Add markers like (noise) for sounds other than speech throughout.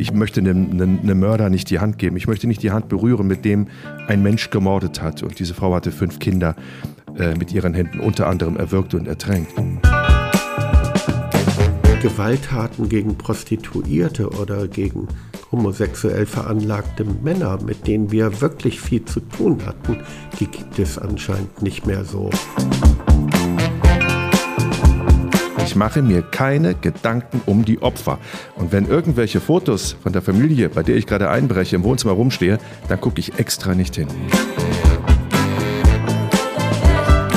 ich möchte einem, einem Mörder nicht die Hand geben. Ich möchte nicht die Hand berühren, mit dem ein Mensch gemordet hat. Und diese Frau hatte fünf Kinder äh, mit ihren Händen unter anderem erwürgt und ertränkt. Gewalttaten gegen Prostituierte oder gegen homosexuell veranlagte Männer, mit denen wir wirklich viel zu tun hatten, die gibt es anscheinend nicht mehr so. Ich mache mir keine Gedanken um die Opfer. Und wenn irgendwelche Fotos von der Familie, bei der ich gerade einbreche, im Wohnzimmer rumstehe, dann gucke ich extra nicht hin.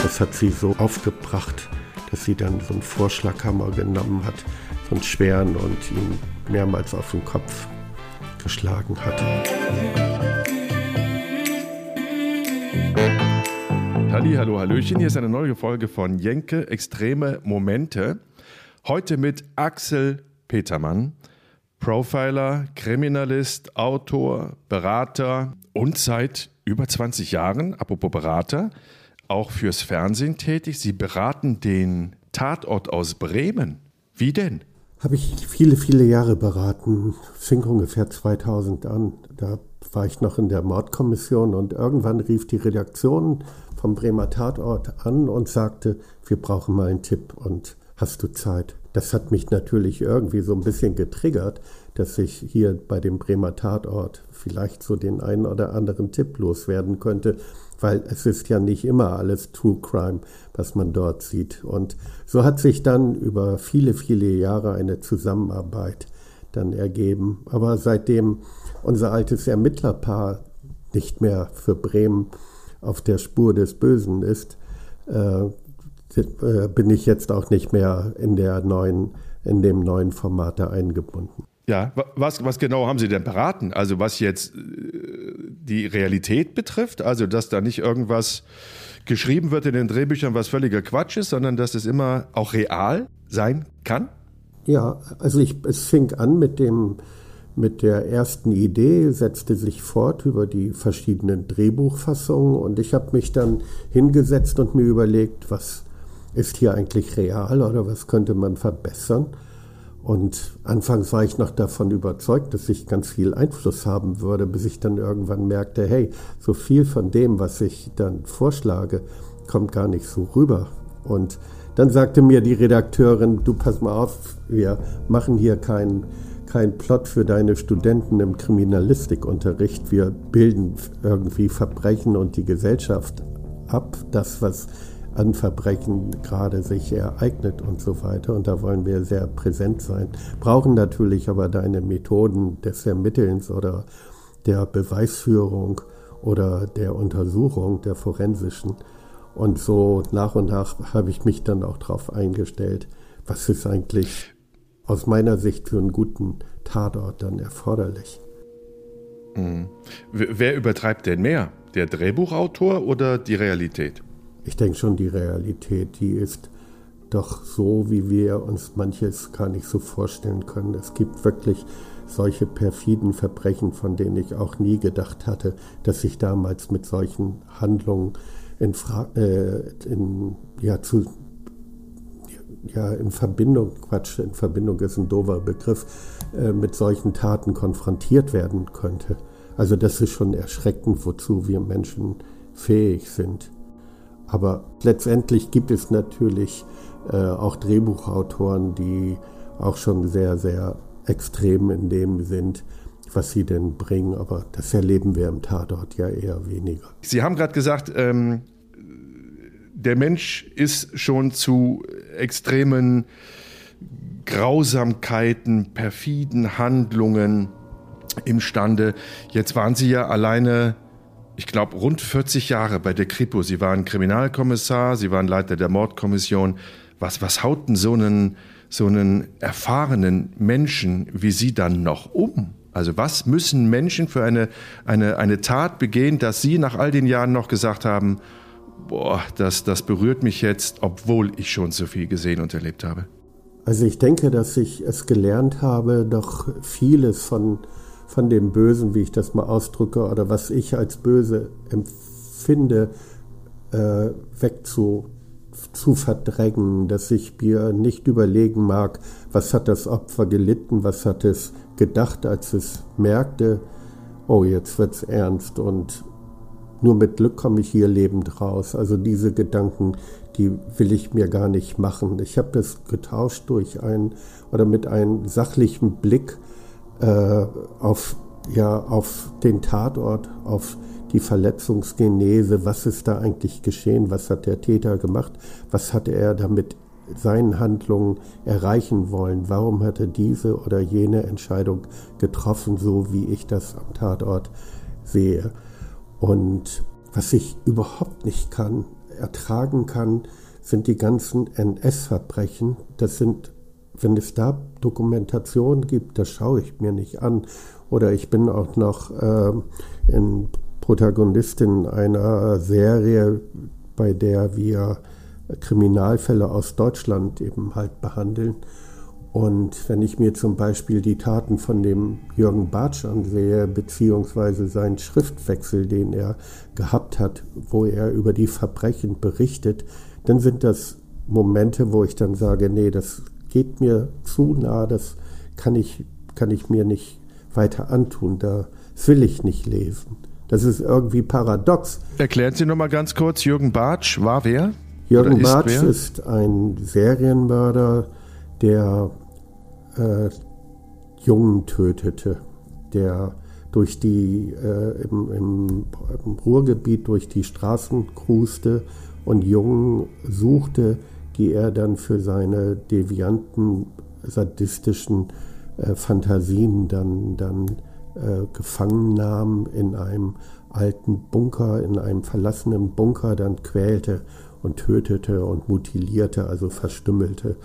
Das hat sie so aufgebracht, dass sie dann so einen Vorschlaghammer genommen hat, so einen schweren und ihn mehrmals auf den Kopf geschlagen hat. Halli, hallo, hallöchen. Hier ist eine neue Folge von Jenke Extreme Momente. Heute mit Axel Petermann, Profiler, Kriminalist, Autor, Berater und seit über 20 Jahren, apropos Berater, auch fürs Fernsehen tätig. Sie beraten den Tatort aus Bremen. Wie denn? Habe ich viele, viele Jahre beraten. Fing ungefähr 2000 an. Da war ich noch in der Mordkommission und irgendwann rief die Redaktion vom Bremer Tatort an und sagte, wir brauchen mal einen Tipp und hast du Zeit? Das hat mich natürlich irgendwie so ein bisschen getriggert, dass ich hier bei dem Bremer Tatort vielleicht so den einen oder anderen Tipp loswerden könnte, weil es ist ja nicht immer alles True Crime, was man dort sieht. Und so hat sich dann über viele, viele Jahre eine Zusammenarbeit dann ergeben. Aber seitdem unser altes Ermittlerpaar nicht mehr für Bremen auf der Spur des Bösen ist, äh, äh, bin ich jetzt auch nicht mehr in der neuen, in dem neuen Format eingebunden. Ja, was, was genau haben Sie denn beraten? Also was jetzt äh, die Realität betrifft, also dass da nicht irgendwas geschrieben wird in den Drehbüchern, was völliger Quatsch ist, sondern dass es immer auch real sein kann? Ja, also ich, es fing an mit dem mit der ersten Idee, setzte sich fort über die verschiedenen Drehbuchfassungen und ich habe mich dann hingesetzt und mir überlegt, was ist hier eigentlich real oder was könnte man verbessern. Und anfangs war ich noch davon überzeugt, dass ich ganz viel Einfluss haben würde, bis ich dann irgendwann merkte, hey, so viel von dem, was ich dann vorschlage, kommt gar nicht so rüber. Und dann sagte mir die Redakteurin, du pass mal auf, wir machen hier keinen kein Plot für deine Studenten im Kriminalistikunterricht. Wir bilden irgendwie Verbrechen und die Gesellschaft ab, das, was an Verbrechen gerade sich ereignet und so weiter. Und da wollen wir sehr präsent sein. Brauchen natürlich aber deine Methoden des Ermittelns oder der Beweisführung oder der Untersuchung, der forensischen. Und so nach und nach habe ich mich dann auch darauf eingestellt, was ist eigentlich aus meiner Sicht für einen guten Tatort dann erforderlich. Mhm. Wer übertreibt denn mehr? Der Drehbuchautor oder die Realität? Ich denke schon, die Realität, die ist doch so, wie wir uns manches gar nicht so vorstellen können. Es gibt wirklich solche perfiden Verbrechen, von denen ich auch nie gedacht hatte, dass ich damals mit solchen Handlungen in, Fra äh, in, ja, zu, ja, in Verbindung, Quatsch, in Verbindung ist ein doofer Begriff, äh, mit solchen Taten konfrontiert werden könnte. Also das ist schon erschreckend, wozu wir Menschen fähig sind. Aber letztendlich gibt es natürlich äh, auch Drehbuchautoren, die auch schon sehr, sehr extrem in dem sind, was sie denn bringen. Aber das erleben wir im Tatort ja eher weniger. Sie haben gerade gesagt, ähm, der Mensch ist schon zu extremen Grausamkeiten, perfiden Handlungen imstande. Jetzt waren Sie ja alleine ich glaube, rund 40 Jahre bei der Kripo. Sie waren Kriminalkommissar, Sie waren Leiter der Mordkommission. Was, was haut denn so einen, so einen erfahrenen Menschen wie Sie dann noch um? Also was müssen Menschen für eine, eine, eine Tat begehen, dass Sie nach all den Jahren noch gesagt haben, boah, das, das berührt mich jetzt, obwohl ich schon so viel gesehen und erlebt habe? Also ich denke, dass ich es gelernt habe, doch vieles von von dem Bösen, wie ich das mal ausdrücke, oder was ich als böse empfinde, äh, wegzu, zu verdrängen, dass ich mir nicht überlegen mag, was hat das Opfer gelitten, was hat es gedacht, als es merkte, oh, jetzt wird's ernst und nur mit Glück komme ich hier lebend raus. Also diese Gedanken, die will ich mir gar nicht machen. Ich habe das getauscht durch einen oder mit einem sachlichen Blick auf, ja, auf den Tatort, auf die Verletzungsgenese, was ist da eigentlich geschehen, was hat der Täter gemacht, was hat er damit seinen Handlungen erreichen wollen, warum hat er diese oder jene Entscheidung getroffen, so wie ich das am Tatort sehe. Und was ich überhaupt nicht kann, ertragen kann, sind die ganzen NS-Verbrechen. Das sind, wenn es da Dokumentationen gibt, das schaue ich mir nicht an. Oder ich bin auch noch äh, in Protagonistin einer Serie, bei der wir Kriminalfälle aus Deutschland eben halt behandeln. Und wenn ich mir zum Beispiel die Taten von dem Jürgen Bartsch ansehe, beziehungsweise seinen Schriftwechsel, den er gehabt hat, wo er über die Verbrechen berichtet, dann sind das Momente, wo ich dann sage, nee, das geht mir zu nah, das kann ich, kann ich mir nicht weiter antun, da will ich nicht lesen. Das ist irgendwie paradox. Erklären Sie noch mal ganz kurz, Jürgen Bartsch war wer? Jürgen Bartsch ist ein Serienmörder, der äh, Jungen tötete, der durch die, äh, im, im, im, Ruhrgebiet durch die Straßen cruiste und Jungen suchte, die er dann für seine devianten, sadistischen äh, Fantasien dann, dann äh, gefangen nahm in einem alten Bunker, in einem verlassenen Bunker, dann quälte und tötete und mutilierte, also verstümmelte.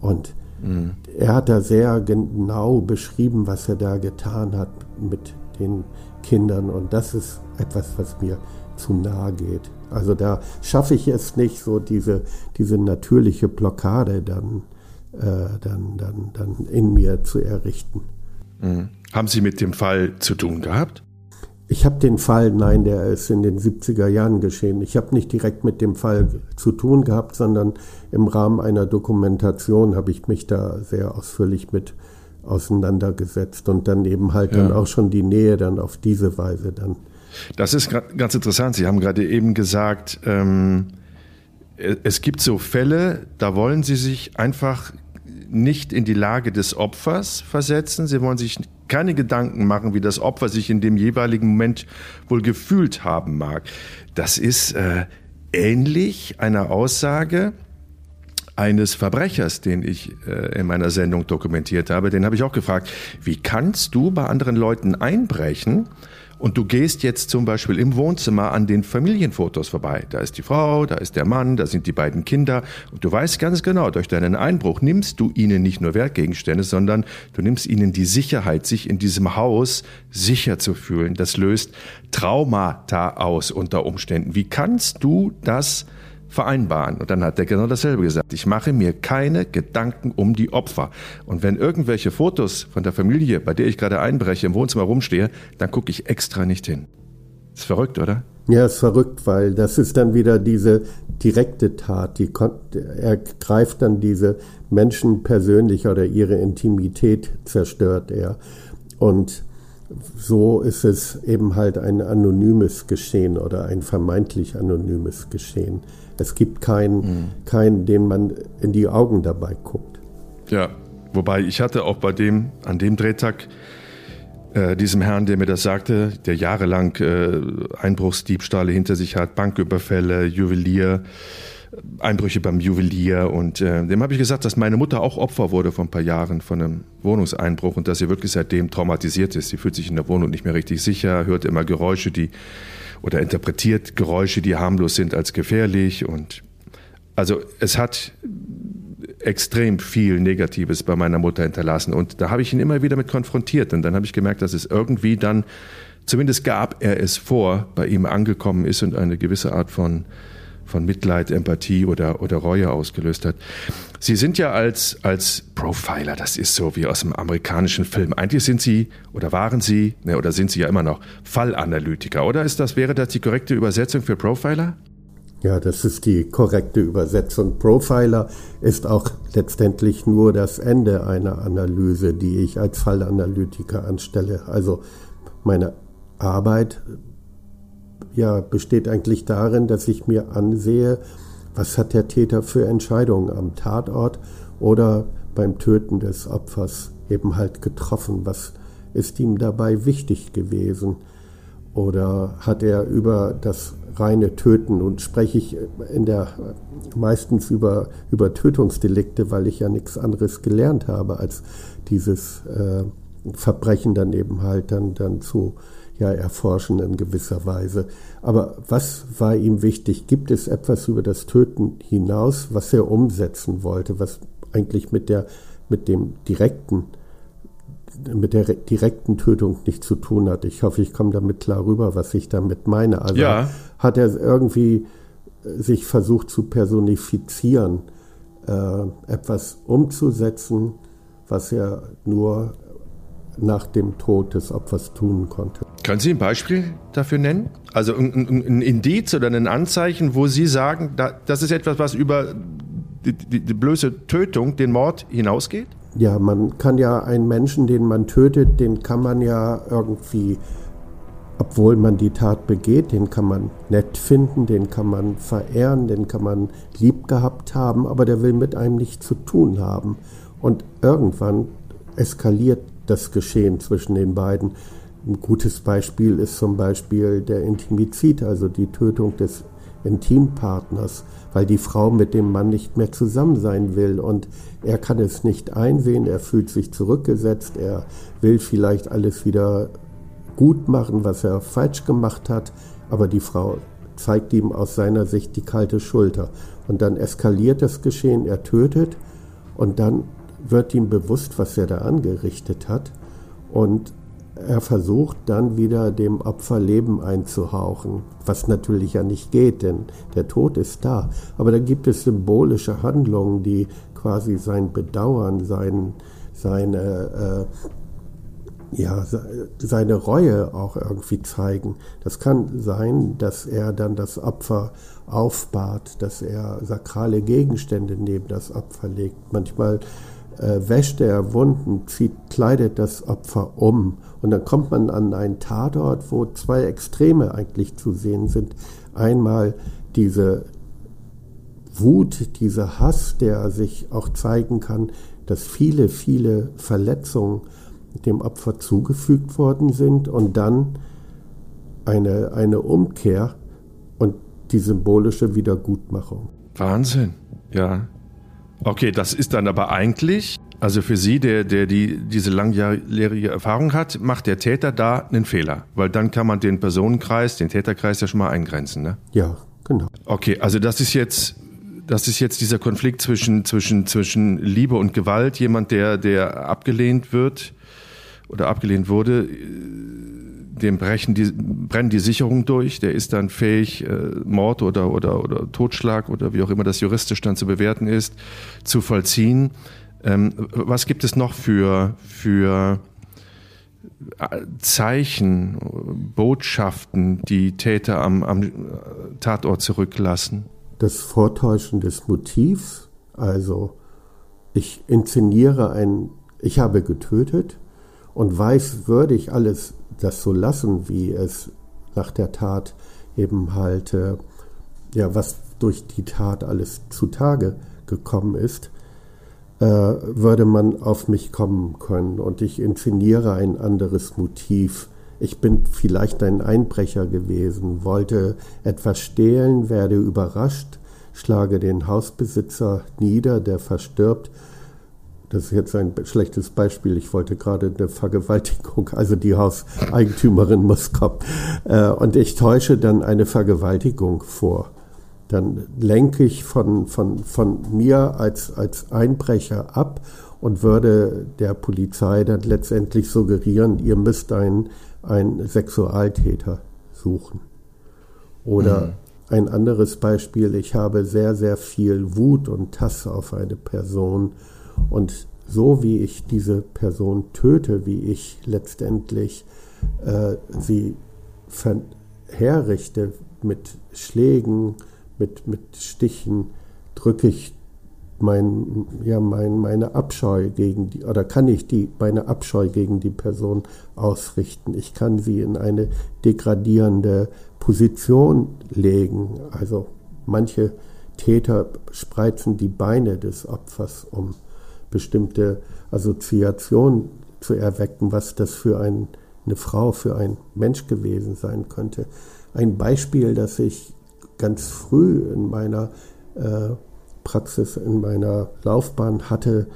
Und Mhm. Er hat da sehr genau beschrieben, was er da getan hat mit den Kindern. Und das ist etwas, was mir zu nahe geht. Also da schaffe ich es nicht, so diese, diese natürliche Blockade dann, äh, dann, dann, dann in mir zu errichten. Mhm. Haben Sie mit dem Fall zu tun gehabt? Ich habe den Fall, nein, der ist in den 70er Jahren geschehen. Ich habe nicht direkt mit dem Fall zu tun gehabt, sondern im Rahmen einer Dokumentation habe ich mich da sehr ausführlich mit auseinandergesetzt und dann eben halt ja. dann auch schon die Nähe dann auf diese Weise dann. Das ist ganz interessant. Sie haben gerade eben gesagt, ähm, es gibt so Fälle, da wollen Sie sich einfach nicht in die Lage des Opfers versetzen. Sie wollen sich keine Gedanken machen, wie das Opfer sich in dem jeweiligen Moment wohl gefühlt haben mag. Das ist äh, ähnlich einer Aussage eines Verbrechers, den ich äh, in meiner Sendung dokumentiert habe. Den habe ich auch gefragt, wie kannst du bei anderen Leuten einbrechen und du gehst jetzt zum Beispiel im Wohnzimmer an den Familienfotos vorbei. Da ist die Frau, da ist der Mann, da sind die beiden Kinder. Und du weißt ganz genau, durch deinen Einbruch nimmst du ihnen nicht nur Wertgegenstände, sondern du nimmst ihnen die Sicherheit, sich in diesem Haus sicher zu fühlen. Das löst Traumata aus unter Umständen. Wie kannst du das vereinbaren. Und dann hat er genau dasselbe gesagt. Ich mache mir keine Gedanken um die Opfer. Und wenn irgendwelche Fotos von der Familie, bei der ich gerade einbreche, im Wohnzimmer rumstehe, dann gucke ich extra nicht hin. Ist verrückt, oder? Ja, ist verrückt, weil das ist dann wieder diese direkte Tat. Die, er greift dann diese Menschen persönlich oder ihre Intimität zerstört er. Und so ist es eben halt ein anonymes Geschehen oder ein vermeintlich anonymes Geschehen. Es gibt keinen, mhm. keinen, den man in die Augen dabei guckt. Ja, wobei ich hatte auch bei dem, an dem Drehtag, äh, diesem Herrn, der mir das sagte, der jahrelang äh, Einbruchsdiebstahle hinter sich hat, Banküberfälle, Juwelier, Einbrüche beim Juwelier und äh, dem habe ich gesagt, dass meine Mutter auch Opfer wurde vor ein paar Jahren von einem Wohnungseinbruch und dass sie wirklich seitdem traumatisiert ist. Sie fühlt sich in der Wohnung nicht mehr richtig sicher, hört immer Geräusche, die oder interpretiert Geräusche, die harmlos sind, als gefährlich. Und also es hat extrem viel Negatives bei meiner Mutter hinterlassen. Und da habe ich ihn immer wieder mit konfrontiert. Und dann habe ich gemerkt, dass es irgendwie dann, zumindest gab er es vor, bei ihm angekommen ist und eine gewisse Art von von Mitleid, Empathie oder, oder Reue ausgelöst hat. Sie sind ja als, als Profiler, das ist so wie aus einem amerikanischen Film. Eigentlich sind Sie oder waren Sie, ne, oder sind Sie ja immer noch Fallanalytiker, oder ist das, wäre das die korrekte Übersetzung für Profiler? Ja, das ist die korrekte Übersetzung. Profiler ist auch letztendlich nur das Ende einer Analyse, die ich als Fallanalytiker anstelle. Also meine Arbeit ja, besteht eigentlich darin, dass ich mir ansehe, was hat der Täter für Entscheidungen am Tatort oder beim Töten des Opfers eben halt getroffen? Was ist ihm dabei wichtig gewesen? Oder hat er über das reine Töten und spreche ich in der meistens über, über Tötungsdelikte, weil ich ja nichts anderes gelernt habe, als dieses äh, Verbrechen dann eben halt dann, dann zu ja, erforschen in gewisser Weise. Aber was war ihm wichtig? Gibt es etwas über das Töten hinaus, was er umsetzen wollte, was eigentlich mit der, mit dem direkten mit der direkten Tötung nichts zu tun hat. Ich hoffe, ich komme damit klar rüber, was ich damit meine. Also ja. hat er irgendwie äh, sich versucht zu personifizieren, äh, etwas umzusetzen, was er nur nach dem Tod des Opfers tun konnte. Können Sie ein Beispiel dafür nennen? Also ein, ein, ein Indiz oder ein Anzeichen, wo Sie sagen, da, das ist etwas, was über die, die, die blöße Tötung, den Mord hinausgeht? Ja, man kann ja einen Menschen, den man tötet, den kann man ja irgendwie, obwohl man die Tat begeht, den kann man nett finden, den kann man verehren, den kann man lieb gehabt haben, aber der will mit einem nichts zu tun haben. Und irgendwann eskaliert das Geschehen zwischen den beiden. Ein gutes Beispiel ist zum Beispiel der Intimizid, also die Tötung des Intimpartners, weil die Frau mit dem Mann nicht mehr zusammen sein will und er kann es nicht einsehen, er fühlt sich zurückgesetzt, er will vielleicht alles wieder gut machen, was er falsch gemacht hat, aber die Frau zeigt ihm aus seiner Sicht die kalte Schulter. Und dann eskaliert das Geschehen, er tötet und dann wird ihm bewusst, was er da angerichtet hat und er versucht dann wieder dem Opfer Leben einzuhauchen, was natürlich ja nicht geht, denn der Tod ist da. Aber da gibt es symbolische Handlungen, die quasi sein Bedauern, sein, seine, äh, ja, seine Reue auch irgendwie zeigen. Das kann sein, dass er dann das Opfer aufbahrt, dass er sakrale Gegenstände neben das Opfer legt. Manchmal äh, wäscht er Wunden, zieht, kleidet das Opfer um. Und dann kommt man an einen Tatort, wo zwei Extreme eigentlich zu sehen sind. Einmal diese Wut, dieser Hass, der sich auch zeigen kann, dass viele, viele Verletzungen dem Opfer zugefügt worden sind und dann eine, eine Umkehr und die symbolische Wiedergutmachung. Wahnsinn, ja. Okay, das ist dann aber eigentlich, also für Sie, der, der die, diese langjährige Erfahrung hat, macht der Täter da einen Fehler, weil dann kann man den Personenkreis, den Täterkreis ja schon mal eingrenzen, ne? Ja, genau. Okay, also das ist jetzt, das ist jetzt dieser Konflikt zwischen, zwischen, zwischen Liebe und Gewalt, jemand, der, der abgelehnt wird oder abgelehnt wurde, dem brechen die, brennen die Sicherungen durch, der ist dann fähig, äh, Mord oder, oder, oder Totschlag oder wie auch immer das juristisch dann zu bewerten ist, zu vollziehen. Ähm, was gibt es noch für, für äh, Zeichen, Botschaften, die Täter am, am Tatort zurücklassen? Das Vortäuschen des Motivs, also ich inszeniere ein, ich habe getötet und weiß, würde ich alles das so lassen, wie es nach der Tat eben halt, äh, ja, was durch die Tat alles zutage gekommen ist, äh, würde man auf mich kommen können und ich inszeniere ein anderes Motiv. Ich bin vielleicht ein Einbrecher gewesen, wollte etwas stehlen, werde überrascht, schlage den Hausbesitzer nieder, der verstirbt das ist jetzt ein schlechtes Beispiel. Ich wollte gerade eine Vergewaltigung, also die Hauseigentümerin muss kommen. Äh, und ich täusche dann eine Vergewaltigung vor. Dann lenke ich von, von, von mir als, als Einbrecher ab und würde der Polizei dann letztendlich suggerieren, ihr müsst einen, einen Sexualtäter suchen. Oder mhm. ein anderes Beispiel, ich habe sehr, sehr viel Wut und Hass auf eine Person und so wie ich diese Person töte, wie ich letztendlich äh, sie herrichte mit Schlägen, mit mit, mit Stichen drücke ich mein, ja, mein, meine Abscheu gegen die, oder kann ich die, meine Abscheu gegen die Person ausrichten. Ich kann sie in eine degradierende Position legen. Also manche Täter spreizen die Beine des Opfers, um bestimmte Assoziationen zu erwecken, was das für ein, eine Frau, für ein Mensch gewesen sein könnte. Ein Beispiel, das ich ganz früh in meiner äh, Praxis, in meiner Laufbahn hatte,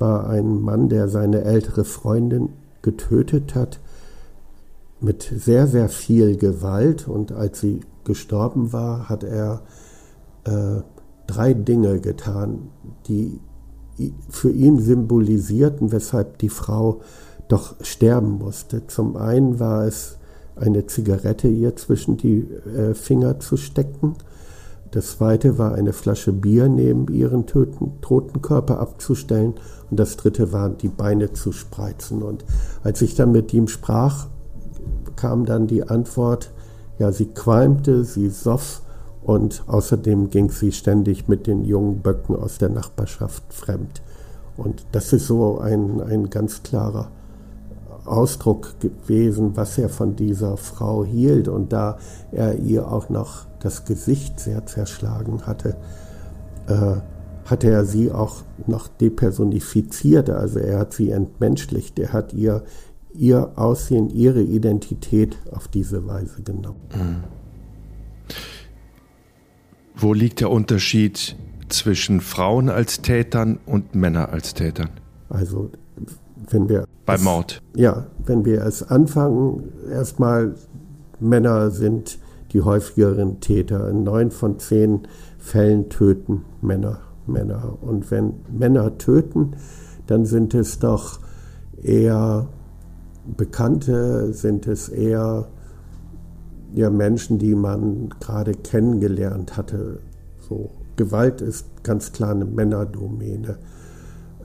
war ein Mann, der seine ältere Freundin getötet hat mit sehr, sehr viel Gewalt. Und als sie gestorben war, hat er äh, drei Dinge getan, die für ihn symbolisierten, weshalb die Frau doch sterben musste. Zum einen war es eine Zigarette ihr zwischen die äh, Finger zu stecken. Das zweite war eine Flasche Bier neben ihren töten, toten Körper abzustellen. Und das dritte war, die Beine zu spreizen. Und als ich dann mit ihm sprach, kam dann die Antwort, ja, sie qualmte, sie soff und außerdem ging sie ständig mit den jungen Böcken aus der Nachbarschaft fremd. Und das ist so ein, ein ganz klarer Ausdruck gewesen, was er von dieser Frau hielt. Und da er ihr auch noch das Gesicht sehr zerschlagen hatte, äh, hatte er sie auch noch depersonifiziert. Also er hat sie entmenschlicht. Er hat ihr ihr Aussehen, ihre Identität auf diese Weise genommen. Mhm. Wo liegt der Unterschied zwischen Frauen als Tätern und Männer als Tätern? Also wenn wir beim Mord. Ja, wenn wir es anfangen, erstmal Männer sind die häufigeren Täter. In neun von zehn Fällen töten Männer Männer. Und wenn Männer töten, dann sind es doch eher Bekannte, sind es eher ja, Menschen, die man gerade kennengelernt hatte. So, Gewalt ist ganz klar eine Männerdomäne.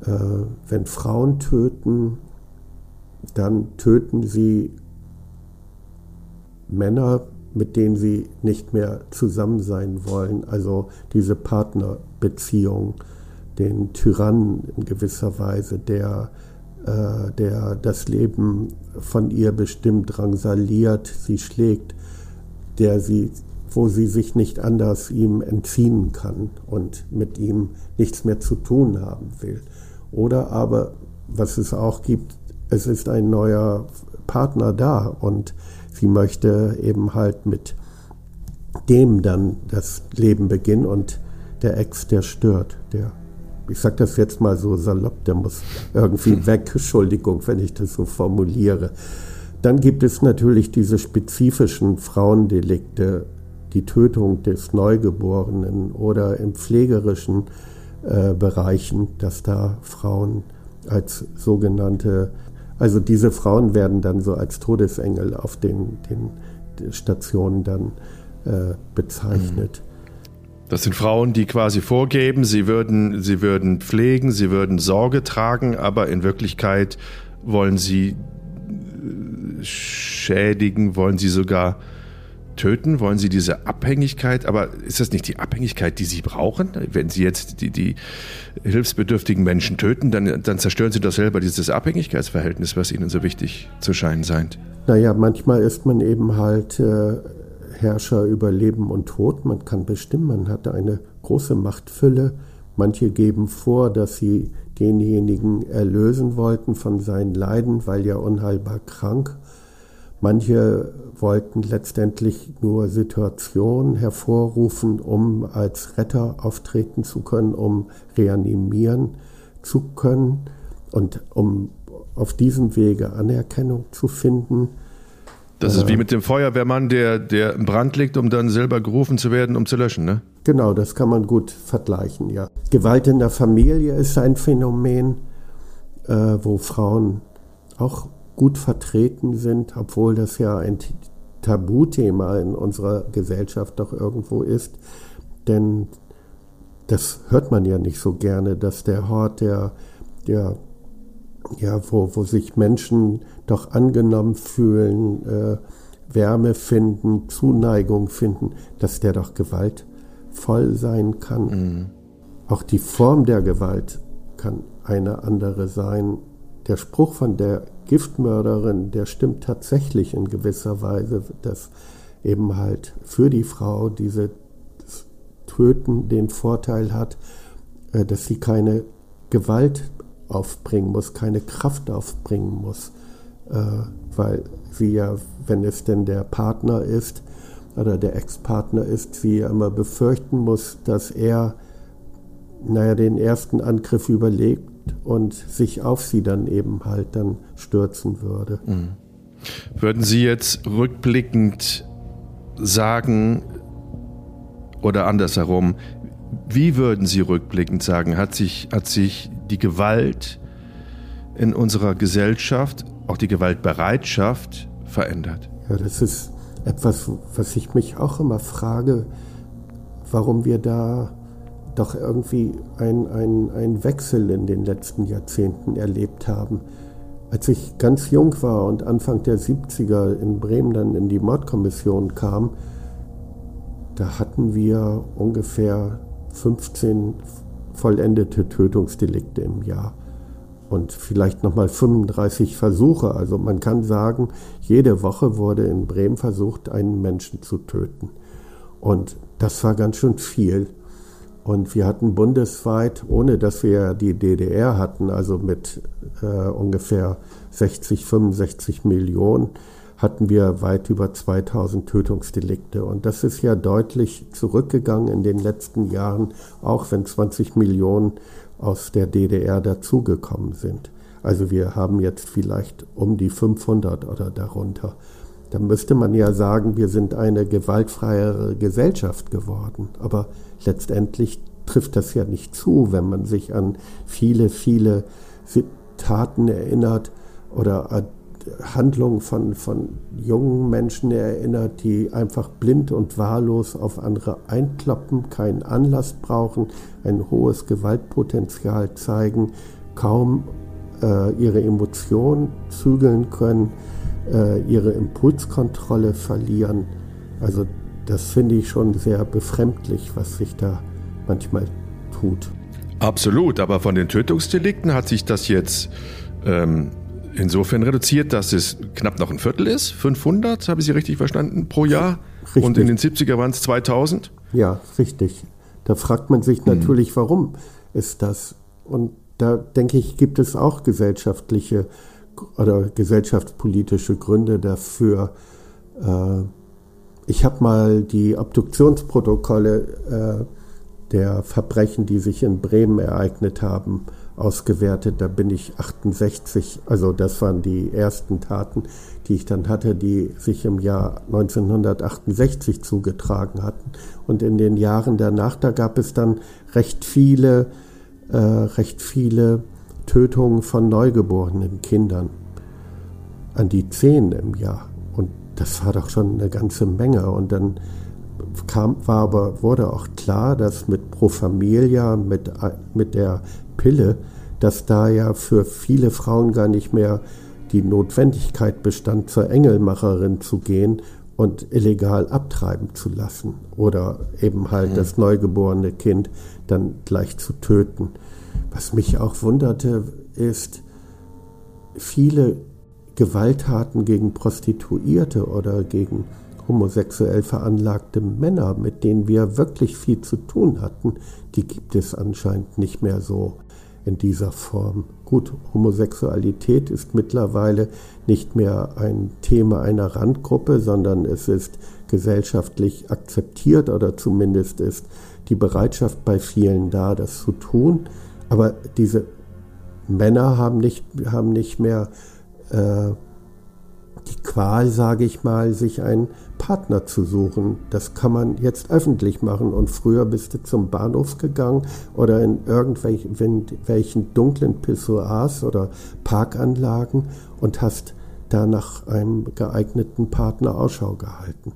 Äh, wenn Frauen töten, dann töten sie Männer, mit denen sie nicht mehr zusammen sein wollen. Also diese Partnerbeziehung, den Tyrannen in gewisser Weise, der, äh, der das Leben von ihr bestimmt drangsaliert, sie schlägt, der sie, wo sie sich nicht anders ihm entziehen kann und mit ihm nichts mehr zu tun haben will. Oder aber, was es auch gibt, es ist ein neuer Partner da und sie möchte eben halt mit dem dann das Leben beginnen und der Ex, der stört, der, ich sage das jetzt mal so salopp, der muss irgendwie (laughs) weg, Entschuldigung, wenn ich das so formuliere. Dann gibt es natürlich diese spezifischen Frauendelikte, die Tötung des Neugeborenen oder im pflegerischen äh, Bereichen, dass da Frauen als sogenannte, also diese Frauen werden dann so als Todesengel auf den, den Stationen dann äh, bezeichnet. Das sind Frauen, die quasi vorgeben, sie würden, sie würden pflegen, sie würden Sorge tragen, aber in Wirklichkeit wollen sie schädigen, wollen sie sogar töten? Wollen Sie diese Abhängigkeit? Aber ist das nicht die Abhängigkeit, die Sie brauchen? Wenn Sie jetzt die, die hilfsbedürftigen Menschen töten, dann, dann zerstören Sie doch selber dieses Abhängigkeitsverhältnis, was Ihnen so wichtig zu scheinen scheint. Naja, manchmal ist man eben halt äh, Herrscher über Leben und Tod. Man kann bestimmen, man hat eine große Machtfülle. Manche geben vor, dass sie denjenigen erlösen wollten von seinen Leiden, weil er unheilbar krank Manche wollten letztendlich nur Situationen hervorrufen, um als Retter auftreten zu können, um reanimieren zu können und um auf diesem Wege Anerkennung zu finden. Das ist wie mit dem Feuerwehrmann, der, der im Brand liegt, um dann selber gerufen zu werden, um zu löschen, ne? Genau, das kann man gut vergleichen, ja. Gewalt in der Familie ist ein Phänomen, äh, wo Frauen auch gut vertreten sind, obwohl das ja ein Tabuthema in unserer Gesellschaft doch irgendwo ist. Denn das hört man ja nicht so gerne, dass der Hort, der, der ja, wo, wo sich Menschen doch angenommen fühlen, äh, Wärme finden, Zuneigung finden, dass der doch Gewalt gewaltvoll sein kann. Mhm. Auch die Form der Gewalt kann eine andere sein. Der Spruch von der Giftmörderin, der stimmt tatsächlich in gewisser Weise, dass eben halt für die Frau diese Töten den Vorteil hat, äh, dass sie keine Gewalt aufbringen muss, keine Kraft aufbringen muss, äh, weil sie ja, wenn es denn der Partner ist oder der Ex-Partner ist, sie ja immer befürchten muss, dass er, naja, den ersten Angriff überlebt und sich auf sie dann eben halt dann stürzen würde. Mhm. Würden Sie jetzt rückblickend sagen, oder andersherum, wie würden Sie rückblickend sagen, hat sich, hat sich die Gewalt in unserer Gesellschaft, auch die Gewaltbereitschaft verändert? Ja, das ist etwas, was ich mich auch immer frage, warum wir da doch irgendwie einen Wechsel in den letzten Jahrzehnten erlebt haben. Als ich ganz jung war und Anfang der 70er in Bremen dann in die Mordkommission kam, da hatten wir ungefähr 15 vollendete Tötungsdelikte im Jahr und vielleicht nochmal 35 Versuche. Also man kann sagen, jede Woche wurde in Bremen versucht, einen Menschen zu töten. Und das war ganz schön viel. Und wir hatten bundesweit, ohne dass wir die DDR hatten, also mit äh, ungefähr 60, 65 Millionen, hatten wir weit über 2000 Tötungsdelikte. Und das ist ja deutlich zurückgegangen in den letzten Jahren, auch wenn 20 Millionen aus der DDR dazugekommen sind. Also wir haben jetzt vielleicht um die 500 oder darunter. Da müsste man ja sagen, wir sind eine gewaltfreiere Gesellschaft geworden. Aber letztendlich trifft das ja nicht zu, wenn man sich an viele, viele Taten erinnert oder Handlungen von, von jungen Menschen erinnert, die einfach blind und wahllos auf andere einkloppen, keinen Anlass brauchen, ein hohes Gewaltpotenzial zeigen, kaum äh, ihre Emotionen zügeln können, äh, ihre Impulskontrolle verlieren. Also das finde ich schon sehr befremdlich, was sich da manchmal tut. Absolut, aber von den Tötungsdelikten hat sich das jetzt ähm, insofern reduziert, dass es knapp noch ein Viertel ist. 500, habe ich Sie richtig verstanden, pro Jahr. Richtig. Und in den 70er waren es 2000? Ja, richtig. Da fragt man sich hm. natürlich, warum ist das? Und da denke ich, gibt es auch gesellschaftliche oder gesellschaftspolitische Gründe dafür. Äh, ich habe mal die Obduktionsprotokolle äh, der Verbrechen, die sich in Bremen ereignet haben, ausgewertet. Da bin ich 68, also das waren die ersten Taten, die ich dann hatte, die sich im Jahr 1968 zugetragen hatten. Und in den Jahren danach, da gab es dann recht viele, äh, recht viele Tötungen von neugeborenen Kindern. An die zehn im Jahr. Das war doch schon eine ganze Menge. Und dann kam, war aber, wurde auch klar, dass mit Pro Familia, mit, mit der Pille, dass da ja für viele Frauen gar nicht mehr die Notwendigkeit bestand, zur Engelmacherin zu gehen und illegal abtreiben zu lassen oder eben halt mhm. das neugeborene Kind dann gleich zu töten. Was mich auch wunderte, ist, viele Gewalttaten gegen Prostituierte oder gegen homosexuell veranlagte Männer, mit denen wir wirklich viel zu tun hatten, die gibt es anscheinend nicht mehr so in dieser Form. Gut, Homosexualität ist mittlerweile nicht mehr ein Thema einer Randgruppe, sondern es ist gesellschaftlich akzeptiert oder zumindest ist die Bereitschaft bei vielen da, das zu tun. Aber diese Männer haben nicht, haben nicht mehr äh, die Qual, sage ich mal, sich einen Partner zu suchen. Das kann man jetzt öffentlich machen. Und früher bist du zum Bahnhof gegangen oder in irgendwelchen dunklen Pissoirs oder Parkanlagen und hast da nach einem geeigneten Partner Ausschau gehalten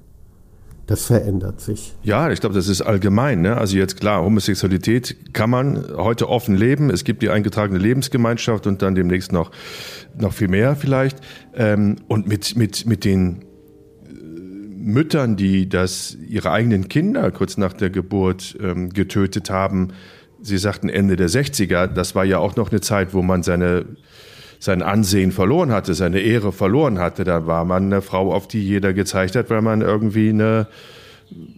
das verändert sich. Ja, ich glaube, das ist allgemein. Ne? Also jetzt klar, Homosexualität kann man heute offen leben. Es gibt die eingetragene Lebensgemeinschaft und dann demnächst noch, noch viel mehr vielleicht. Ähm, und mit, mit, mit den Müttern, die das ihre eigenen Kinder kurz nach der Geburt ähm, getötet haben, Sie sagten Ende der 60er, das war ja auch noch eine Zeit, wo man seine sein Ansehen verloren hatte, seine Ehre verloren hatte. Da war man eine Frau, auf die jeder gezeigt hat, weil man irgendwie eine,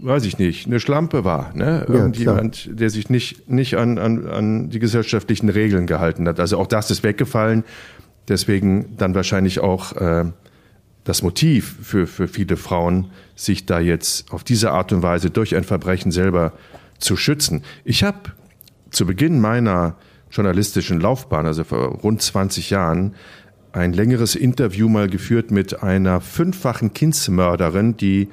weiß ich nicht, eine Schlampe war. Ne? Irgendjemand, ja, der sich nicht, nicht an, an, an die gesellschaftlichen Regeln gehalten hat. Also auch das ist weggefallen. Deswegen dann wahrscheinlich auch äh, das Motiv für, für viele Frauen, sich da jetzt auf diese Art und Weise durch ein Verbrechen selber zu schützen. Ich habe zu Beginn meiner journalistischen Laufbahn, also vor rund 20 Jahren, ein längeres Interview mal geführt mit einer fünffachen Kindsmörderin, die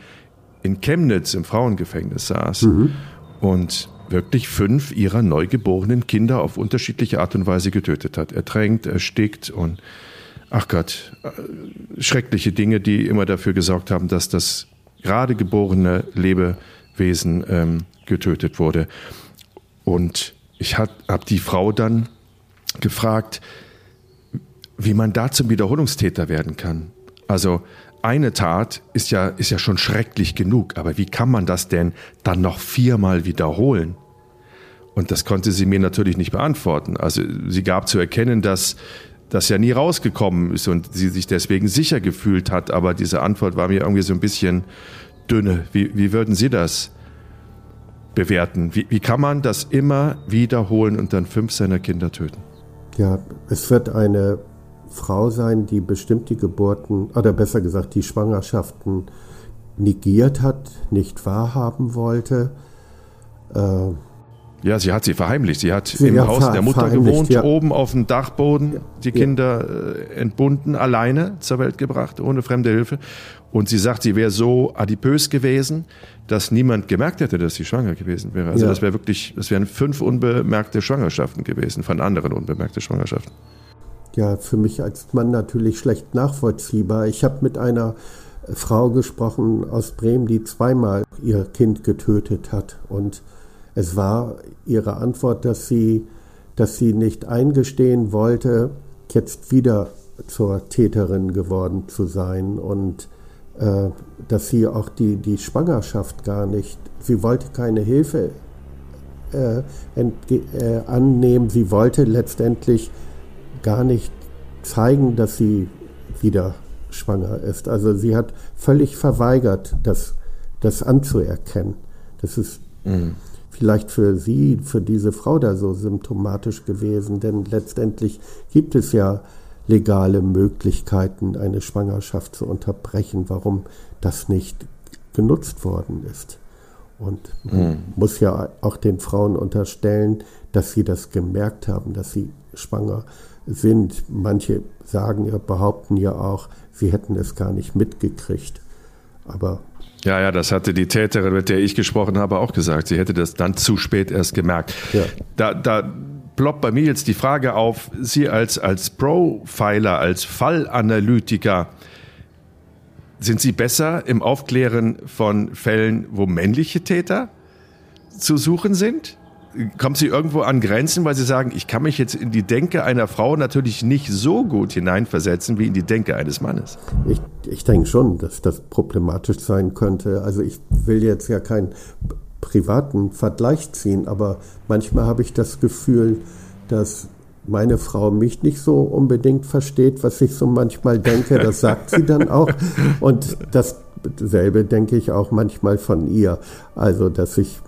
in Chemnitz im Frauengefängnis saß mhm. und wirklich fünf ihrer neugeborenen Kinder auf unterschiedliche Art und Weise getötet hat. Ertränkt, erstickt und ach Gott, schreckliche Dinge, die immer dafür gesorgt haben, dass das gerade geborene Lebewesen ähm, getötet wurde. Und ich habe die Frau dann gefragt, wie man da zum Wiederholungstäter werden kann. Also eine Tat ist ja, ist ja schon schrecklich genug, aber wie kann man das denn dann noch viermal wiederholen? Und das konnte sie mir natürlich nicht beantworten. Also sie gab zu erkennen, dass das ja nie rausgekommen ist und sie sich deswegen sicher gefühlt hat, aber diese Antwort war mir irgendwie so ein bisschen dünne. Wie, wie würden Sie das bewerten? Wie, wie kann man das immer wiederholen und dann fünf seiner Kinder töten? Ja, es wird eine Frau sein, die bestimmt die Geburten, oder besser gesagt die Schwangerschaften negiert hat, nicht wahrhaben wollte. Äh, ja, sie hat sie verheimlicht. Sie hat sie, im ja, Haus der Mutter gewohnt, ja. oben auf dem Dachboden, die Kinder äh, entbunden, alleine zur Welt gebracht, ohne fremde Hilfe. Und sie sagt, sie wäre so adipös gewesen, dass niemand gemerkt hätte, dass sie schwanger gewesen wäre. Also ja. das wäre wirklich, das wären fünf unbemerkte Schwangerschaften gewesen, von anderen unbemerkte Schwangerschaften. Ja, für mich als Mann natürlich schlecht nachvollziehbar. Ich habe mit einer Frau gesprochen aus Bremen, die zweimal ihr Kind getötet hat. Und es war ihre Antwort, dass sie, dass sie nicht eingestehen wollte, jetzt wieder zur Täterin geworden zu sein. Und äh, dass sie auch die, die Schwangerschaft gar nicht, sie wollte keine Hilfe äh, äh, annehmen, sie wollte letztendlich gar nicht zeigen, dass sie wieder schwanger ist. Also sie hat völlig verweigert, das, das anzuerkennen. Das ist mhm. Vielleicht für sie, für diese Frau da so symptomatisch gewesen, denn letztendlich gibt es ja legale Möglichkeiten, eine Schwangerschaft zu unterbrechen, warum das nicht genutzt worden ist. Und man mhm. muss ja auch den Frauen unterstellen, dass sie das gemerkt haben, dass sie schwanger sind. Manche sagen ja, behaupten ja auch, sie hätten es gar nicht mitgekriegt. Aber ja, ja, das hatte die Täterin, mit der ich gesprochen habe, auch gesagt. Sie hätte das dann zu spät erst gemerkt. Ja. Da, da ploppt bei mir jetzt die Frage auf, Sie als, als Profiler, als Fallanalytiker, sind Sie besser im Aufklären von Fällen, wo männliche Täter zu suchen sind? Kommen Sie irgendwo an Grenzen, weil Sie sagen, ich kann mich jetzt in die Denke einer Frau natürlich nicht so gut hineinversetzen wie in die Denke eines Mannes? Ich, ich denke schon, dass das problematisch sein könnte. Also ich will jetzt ja kein privaten Vergleich ziehen, aber manchmal habe ich das Gefühl, dass meine Frau mich nicht so unbedingt versteht, was ich so manchmal denke. Das sagt sie dann auch. Und dasselbe denke ich auch manchmal von ihr. Also, dass ich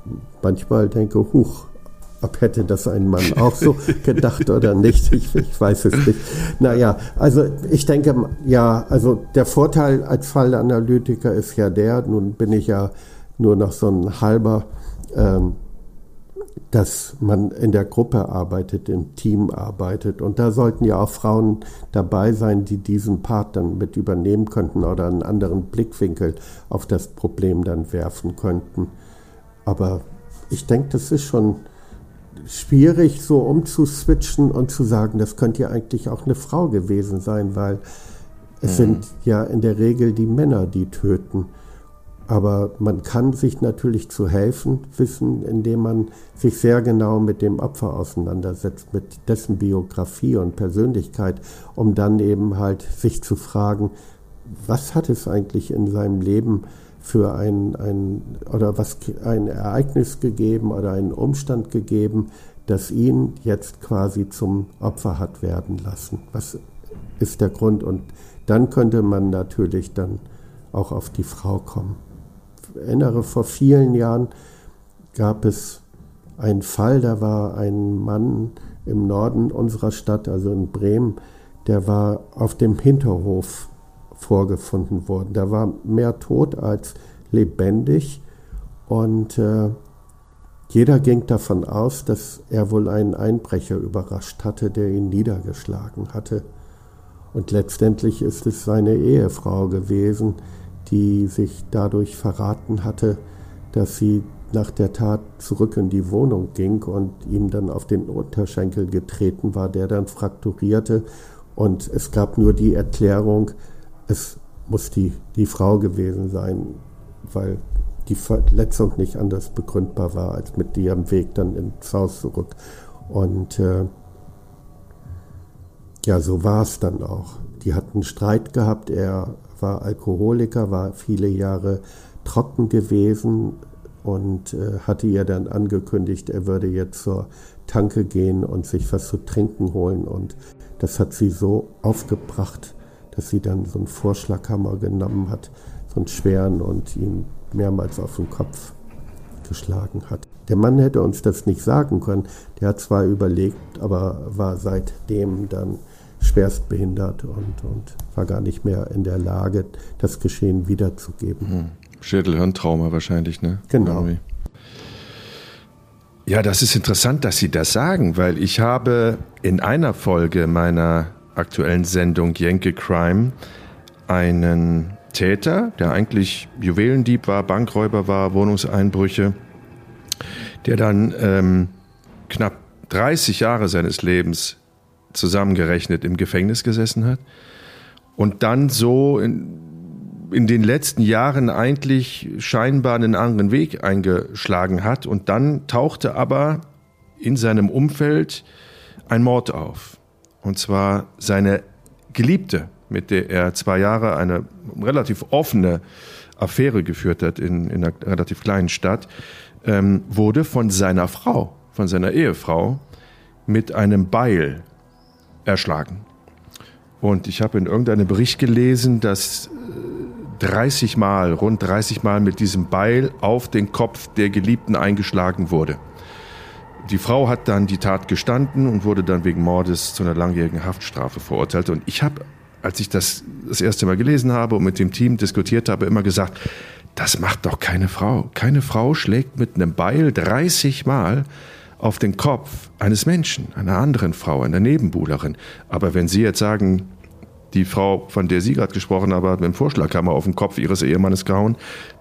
manchmal denke, huch, ob hätte das ein Mann auch so gedacht oder nicht, ich, ich, weiß es nicht. Naja, also ich denke, ja, also der Vorteil als Fallanalytiker ist ja der, nun bin ich ja nur noch so ein halber, ähm, dass man in der Gruppe arbeitet, im Team arbeitet. Und da sollten ja auch Frauen dabei sein, die diesen Part dann mit übernehmen könnten oder einen anderen Blickwinkel auf das Problem dann werfen könnten. Aber ich denke, das ist schon schwierig, so umzuswitchen und zu sagen, das könnte ja eigentlich auch eine Frau gewesen sein, weil es mhm. sind ja in der Regel die Männer, die töten. Aber man kann sich natürlich zu helfen wissen, indem man sich sehr genau mit dem Opfer auseinandersetzt, mit dessen Biografie und Persönlichkeit, um dann eben halt sich zu fragen, was hat es eigentlich in seinem Leben für ein, ein oder was ein Ereignis gegeben oder einen Umstand gegeben, das ihn jetzt quasi zum Opfer hat werden lassen. Was ist der Grund? Und dann könnte man natürlich dann auch auf die Frau kommen. Ich erinnere, vor vielen Jahren gab es einen Fall, da war ein Mann im Norden unserer Stadt, also in Bremen, der war auf dem Hinterhof vorgefunden worden. Der war mehr tot als lebendig und äh, jeder ging davon aus, dass er wohl einen Einbrecher überrascht hatte, der ihn niedergeschlagen hatte. Und letztendlich ist es seine Ehefrau gewesen, die sich dadurch verraten hatte, dass sie nach der Tat zurück in die Wohnung ging und ihm dann auf den Unterschenkel getreten war, der dann frakturierte. Und es gab nur die Erklärung, es muss die, die Frau gewesen sein, weil die Verletzung nicht anders begründbar war als mit ihrem Weg dann ins Haus zurück. Und äh, ja, so war es dann auch. Die hatten Streit gehabt. Er war Alkoholiker, war viele Jahre trocken gewesen und äh, hatte ihr dann angekündigt, er würde jetzt zur Tanke gehen und sich was zu trinken holen. Und das hat sie so aufgebracht, dass sie dann so einen Vorschlaghammer genommen hat, so einen schweren und ihn mehrmals auf den Kopf geschlagen hat. Der Mann hätte uns das nicht sagen können. Der hat zwar überlegt, aber war seitdem dann schwerst behindert und, und war gar nicht mehr in der Lage, das Geschehen wiederzugeben. Hm. Schädelhirntrauma wahrscheinlich, ne? Genau. Irgendwie. Ja, das ist interessant, dass Sie das sagen, weil ich habe in einer Folge meiner aktuellen Sendung Jenke Crime einen Täter, der eigentlich Juwelendieb war, Bankräuber war, Wohnungseinbrüche, der dann ähm, knapp 30 Jahre seines Lebens zusammengerechnet im Gefängnis gesessen hat und dann so in, in den letzten Jahren eigentlich scheinbar einen anderen Weg eingeschlagen hat und dann tauchte aber in seinem Umfeld ein Mord auf. Und zwar seine Geliebte, mit der er zwei Jahre eine relativ offene Affäre geführt hat in, in einer relativ kleinen Stadt, ähm, wurde von seiner Frau, von seiner Ehefrau mit einem Beil erschlagen. Und ich habe in irgendeinem Bericht gelesen, dass 30 äh, Mal, rund 30 Mal mit diesem Beil auf den Kopf der Geliebten eingeschlagen wurde. Die Frau hat dann die Tat gestanden und wurde dann wegen Mordes zu einer langjährigen Haftstrafe verurteilt. Und ich habe, als ich das das erste Mal gelesen habe und mit dem Team diskutiert habe, immer gesagt, das macht doch keine Frau. Keine Frau schlägt mit einem Beil 30 Mal auf den Kopf eines Menschen, einer anderen Frau, einer Nebenbuhlerin. Aber wenn Sie jetzt sagen, die Frau, von der Sie gerade gesprochen haben, hat mit dem Vorschlaghammer auf den Kopf ihres Ehemannes gehauen,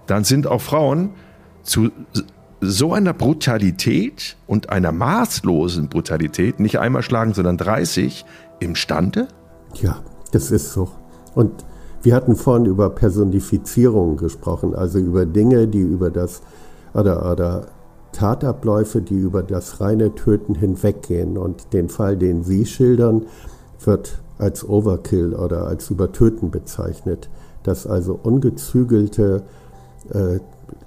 dann sind auch Frauen zu so einer Brutalität und einer maßlosen Brutalität, nicht einmal schlagen, sondern 30, imstande? Ja, das ist so. Und wir hatten vorhin über Personifizierung gesprochen, also über Dinge, die über das oder, oder Tatabläufe, die über das reine Töten hinweggehen. Und den Fall, den Sie schildern, wird als Overkill oder als Übertöten bezeichnet, dass also ungezügelte äh,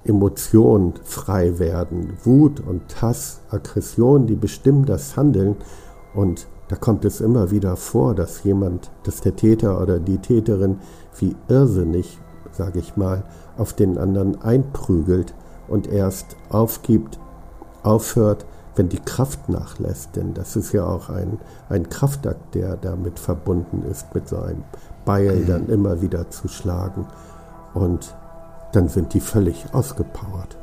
Emotionen frei werden, Wut und Hass, Aggression, die bestimmen das Handeln und da kommt es immer wieder vor, dass jemand, dass der Täter oder die Täterin wie irrsinnig, sage ich mal, auf den anderen einprügelt und erst aufgibt, aufhört, wenn die Kraft nachlässt. Denn das ist ja auch ein, ein Kraftakt, der damit verbunden ist, mit so einem Beil mhm. dann immer wieder zu schlagen. Und dann sind die völlig ausgepowert.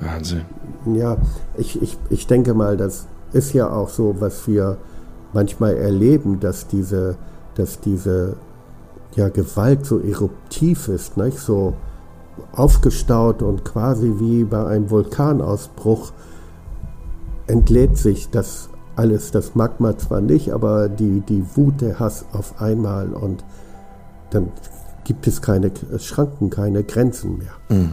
Wahnsinn. Ja, ich, ich, ich denke mal, das ist ja auch so, was wir manchmal erleben, dass diese, dass diese ja, Gewalt so eruptiv ist, nicht? so aufgestaut und quasi wie bei einem Vulkanausbruch entlädt sich das alles, das Magma zwar nicht, aber die, die Wut, der Hass auf einmal und dann gibt es keine Schranken, keine Grenzen mehr. Hm.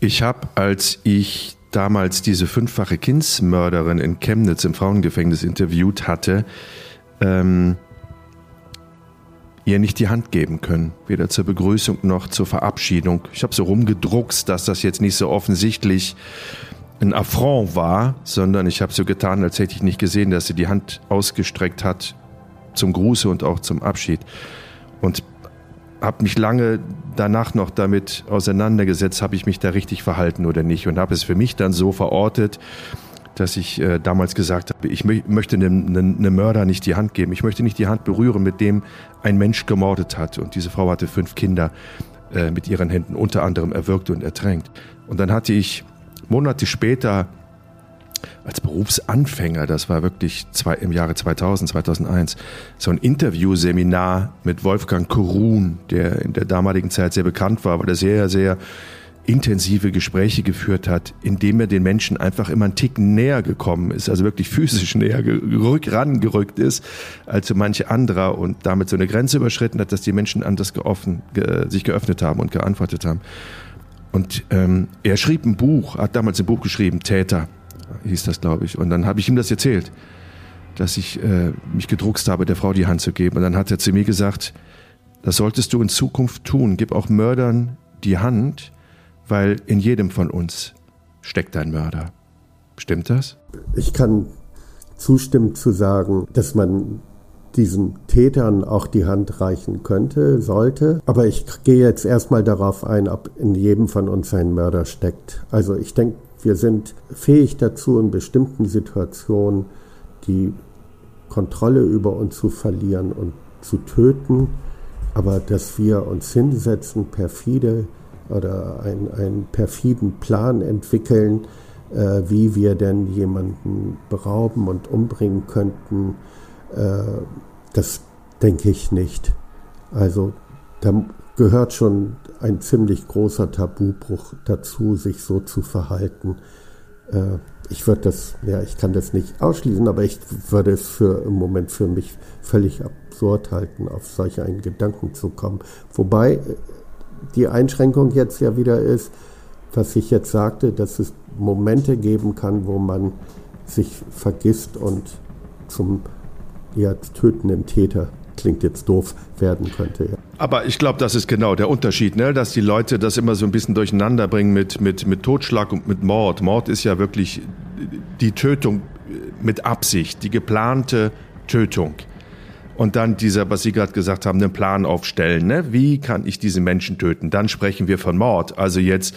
Ich habe, als ich damals diese fünffache Kindsmörderin in Chemnitz im Frauengefängnis interviewt hatte, ähm, ihr nicht die Hand geben können, weder zur Begrüßung noch zur Verabschiedung. Ich habe so rumgedruckst, dass das jetzt nicht so offensichtlich ein Affront war, sondern ich habe so getan, als hätte ich nicht gesehen, dass sie die Hand ausgestreckt hat zum Gruße und auch zum Abschied. Und habe mich lange danach noch damit auseinandergesetzt, habe ich mich da richtig verhalten oder nicht und habe es für mich dann so verortet, dass ich äh, damals gesagt habe, ich mö möchte einem, einem Mörder nicht die Hand geben, ich möchte nicht die Hand berühren, mit dem ein Mensch gemordet hat. Und diese Frau hatte fünf Kinder äh, mit ihren Händen unter anderem erwürgt und ertränkt. Und dann hatte ich Monate später als Berufsanfänger, das war wirklich zwei, im Jahre 2000, 2001, so ein Interviewseminar mit Wolfgang Korun, der in der damaligen Zeit sehr bekannt war, weil er sehr, sehr intensive Gespräche geführt hat, indem er den Menschen einfach immer einen Tick näher gekommen ist, also wirklich physisch (laughs) näher gerück, rangerückt ist als so manche anderer und damit so eine Grenze überschritten hat, dass die Menschen anders geoffen, ge, sich geöffnet haben und geantwortet haben. Und ähm, er schrieb ein Buch, hat damals ein Buch geschrieben, Täter hieß das, glaube ich. Und dann habe ich ihm das erzählt, dass ich äh, mich gedruckst habe, der Frau die Hand zu geben. Und dann hat er zu mir gesagt, das solltest du in Zukunft tun. Gib auch Mördern die Hand, weil in jedem von uns steckt ein Mörder. Stimmt das? Ich kann zustimmen zu sagen, dass man diesen Tätern auch die Hand reichen könnte, sollte. Aber ich gehe jetzt erstmal darauf ein, ob in jedem von uns ein Mörder steckt. Also ich denke, wir sind fähig dazu, in bestimmten Situationen die Kontrolle über uns zu verlieren und zu töten, aber dass wir uns hinsetzen, perfide oder ein, einen perfiden Plan entwickeln, äh, wie wir denn jemanden berauben und umbringen könnten, äh, das denke ich nicht. Also da gehört schon ein ziemlich großer Tabubruch dazu, sich so zu verhalten. Äh, ich würde das, ja, ich kann das nicht ausschließen, aber ich würde es für im Moment für mich völlig absurd halten, auf solch einen Gedanken zu kommen. Wobei die Einschränkung jetzt ja wieder ist, was ich jetzt sagte, dass es Momente geben kann, wo man sich vergisst und zum ja, tötenden Täter klingt jetzt doof werden könnte. Ja. Aber ich glaube, das ist genau der Unterschied, ne? dass die Leute das immer so ein bisschen durcheinander bringen mit, mit, mit Totschlag und mit Mord. Mord ist ja wirklich die Tötung mit Absicht, die geplante Tötung und dann dieser, was Sie gerade gesagt haben, einen Plan aufstellen. Ne? Wie kann ich diese Menschen töten? Dann sprechen wir von Mord. Also jetzt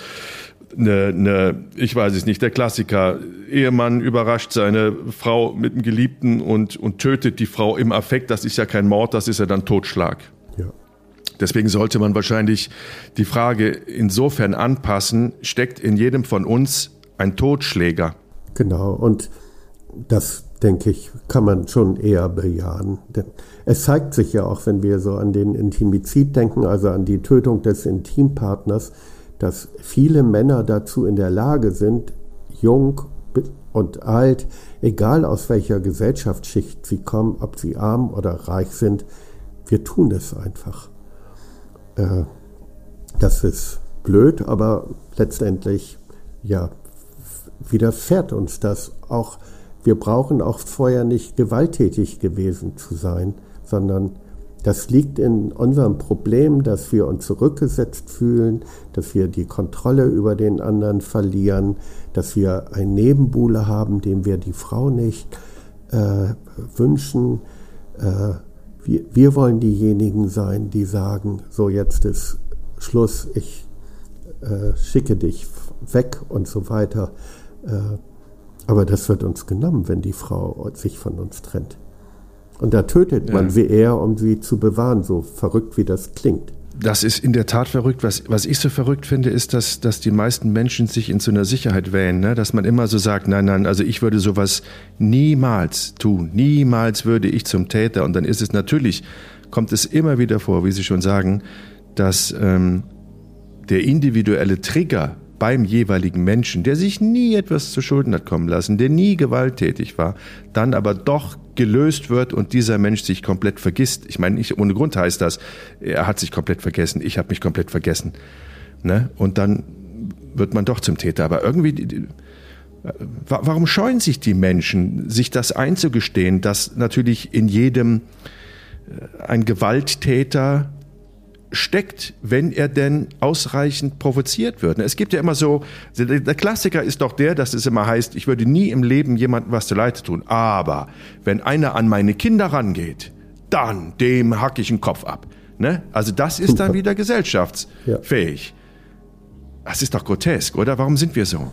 eine, eine, ich weiß es nicht, der Klassiker. Ehemann überrascht seine Frau mit einem Geliebten und, und tötet die Frau im Affekt. Das ist ja kein Mord, das ist ja dann Totschlag. Ja. Deswegen sollte man wahrscheinlich die Frage insofern anpassen, steckt in jedem von uns ein Totschläger. Genau, und das denke ich, kann man schon eher bejahen. Denn es zeigt sich ja auch, wenn wir so an den Intimizid denken, also an die Tötung des Intimpartners, dass viele Männer dazu in der Lage sind, jung und alt, egal aus welcher Gesellschaftsschicht sie kommen, ob sie arm oder reich sind, wir tun es einfach. Äh, das ist blöd, aber letztendlich, ja, widerfährt uns das auch wir brauchen auch vorher nicht gewalttätig gewesen zu sein, sondern das liegt in unserem Problem, dass wir uns zurückgesetzt fühlen, dass wir die Kontrolle über den anderen verlieren, dass wir einen Nebenbuhler haben, dem wir die Frau nicht äh, wünschen. Äh, wir, wir, wollen diejenigen sein, die sagen, so jetzt ist Schluss, ich äh, schicke dich weg und so weiter. Äh, aber das wird uns genommen, wenn die Frau sich von uns trennt. Und da tötet man sie eher, um sie zu bewahren, so verrückt wie das klingt. Das ist in der Tat verrückt. Was, was ich so verrückt finde, ist, dass, dass die meisten Menschen sich in so einer Sicherheit wählen, ne? dass man immer so sagt, nein, nein, also ich würde sowas niemals tun. Niemals würde ich zum Täter. Und dann ist es natürlich, kommt es immer wieder vor, wie Sie schon sagen, dass ähm, der individuelle Trigger beim jeweiligen Menschen, der sich nie etwas zu Schulden hat kommen lassen, der nie gewalttätig war, dann aber doch gelöst wird und dieser Mensch sich komplett vergisst. Ich meine, nicht ohne Grund heißt das, er hat sich komplett vergessen, ich habe mich komplett vergessen. Ne? Und dann wird man doch zum Täter. Aber irgendwie, warum scheuen sich die Menschen, sich das einzugestehen, dass natürlich in jedem ein Gewalttäter steckt, wenn er denn ausreichend provoziert wird. Es gibt ja immer so, der Klassiker ist doch der, dass es immer heißt, ich würde nie im Leben jemandem was zu Leid tun. Aber wenn einer an meine Kinder rangeht, dann dem hack ich den Kopf ab. Ne? Also das ist dann wieder gesellschaftsfähig. Das ist doch grotesk, oder? Warum sind wir so?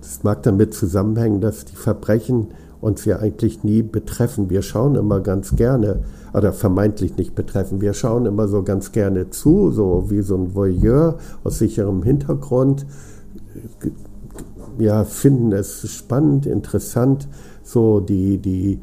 Das mag damit zusammenhängen, dass die Verbrechen uns ja eigentlich nie betreffen. Wir schauen immer ganz gerne, oder vermeintlich nicht betreffen, wir schauen immer so ganz gerne zu, so wie so ein Voyeur aus sicherem Hintergrund. Ja, finden es spannend, interessant, so die, die,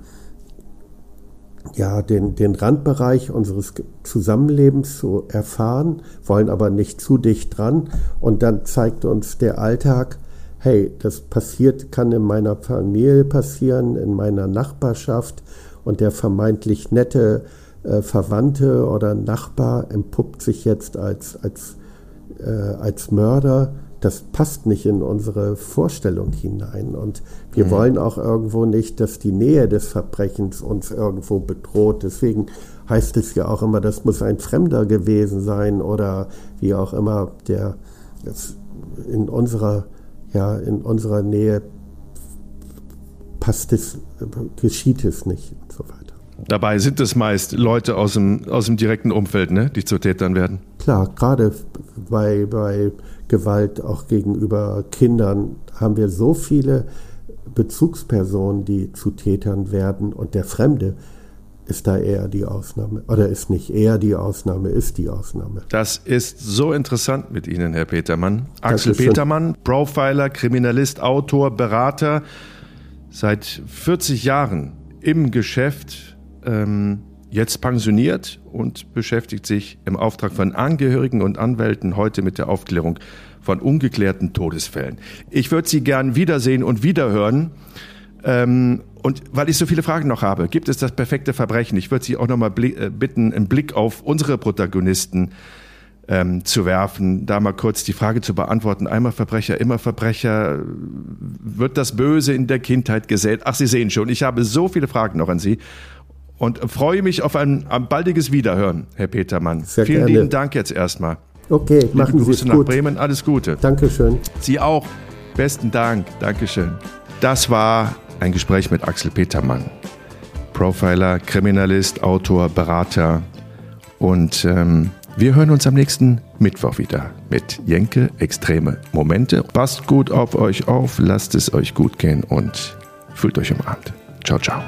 ja, den, den Randbereich unseres Zusammenlebens zu erfahren, wollen aber nicht zu dicht dran. Und dann zeigt uns der Alltag, hey, das passiert, kann in meiner Familie passieren, in meiner Nachbarschaft und der vermeintlich nette äh, Verwandte oder Nachbar entpuppt sich jetzt als, als, äh, als Mörder. Das passt nicht in unsere Vorstellung hinein. Und wir mhm. wollen auch irgendwo nicht, dass die Nähe des Verbrechens uns irgendwo bedroht. Deswegen heißt es ja auch immer, das muss ein Fremder gewesen sein oder wie auch immer, der in unserer ja, in unserer Nähe passt es, geschieht es nicht und so weiter. Dabei sind es meist Leute aus dem, aus dem direkten Umfeld, ne, die zu Tätern werden. Klar, gerade bei, bei Gewalt auch gegenüber Kindern haben wir so viele Bezugspersonen, die zu Tätern werden und der Fremde ist da eher die Ausnahme. Oder ist nicht eher die Ausnahme, ist die Ausnahme. Das ist so interessant mit Ihnen, Herr Petermann. Axel Petermann, Profiler, Kriminalist, Autor, Berater, seit 40 Jahren im Geschäft, ähm, jetzt pensioniert und beschäftigt sich im Auftrag von Angehörigen und Anwälten heute mit der Aufklärung von ungeklärten Todesfällen. Ich würde Sie gern wiedersehen und wiederhören. Ähm, und weil ich so viele Fragen noch habe, gibt es das perfekte Verbrechen? Ich würde Sie auch noch mal äh, bitten, einen Blick auf unsere Protagonisten ähm, zu werfen, da mal kurz die Frage zu beantworten. Einmal Verbrecher, immer Verbrecher. Wird das Böse in der Kindheit gesät? Ach, Sie sehen schon, ich habe so viele Fragen noch an Sie und freue mich auf ein, ein baldiges Wiederhören, Herr Petermann. Sehr Vielen gerne. lieben Dank jetzt erstmal. Okay, Liebe machen Grüße Sie nach gut. Bremen. Alles Gute. Dankeschön. Sie auch. Besten Dank. Dankeschön. Das war ein Gespräch mit Axel Petermann. Profiler, Kriminalist, Autor, Berater. Und ähm, wir hören uns am nächsten Mittwoch wieder mit Jenke Extreme Momente. Passt gut auf euch auf, lasst es euch gut gehen und fühlt euch umarmt. Ciao, ciao.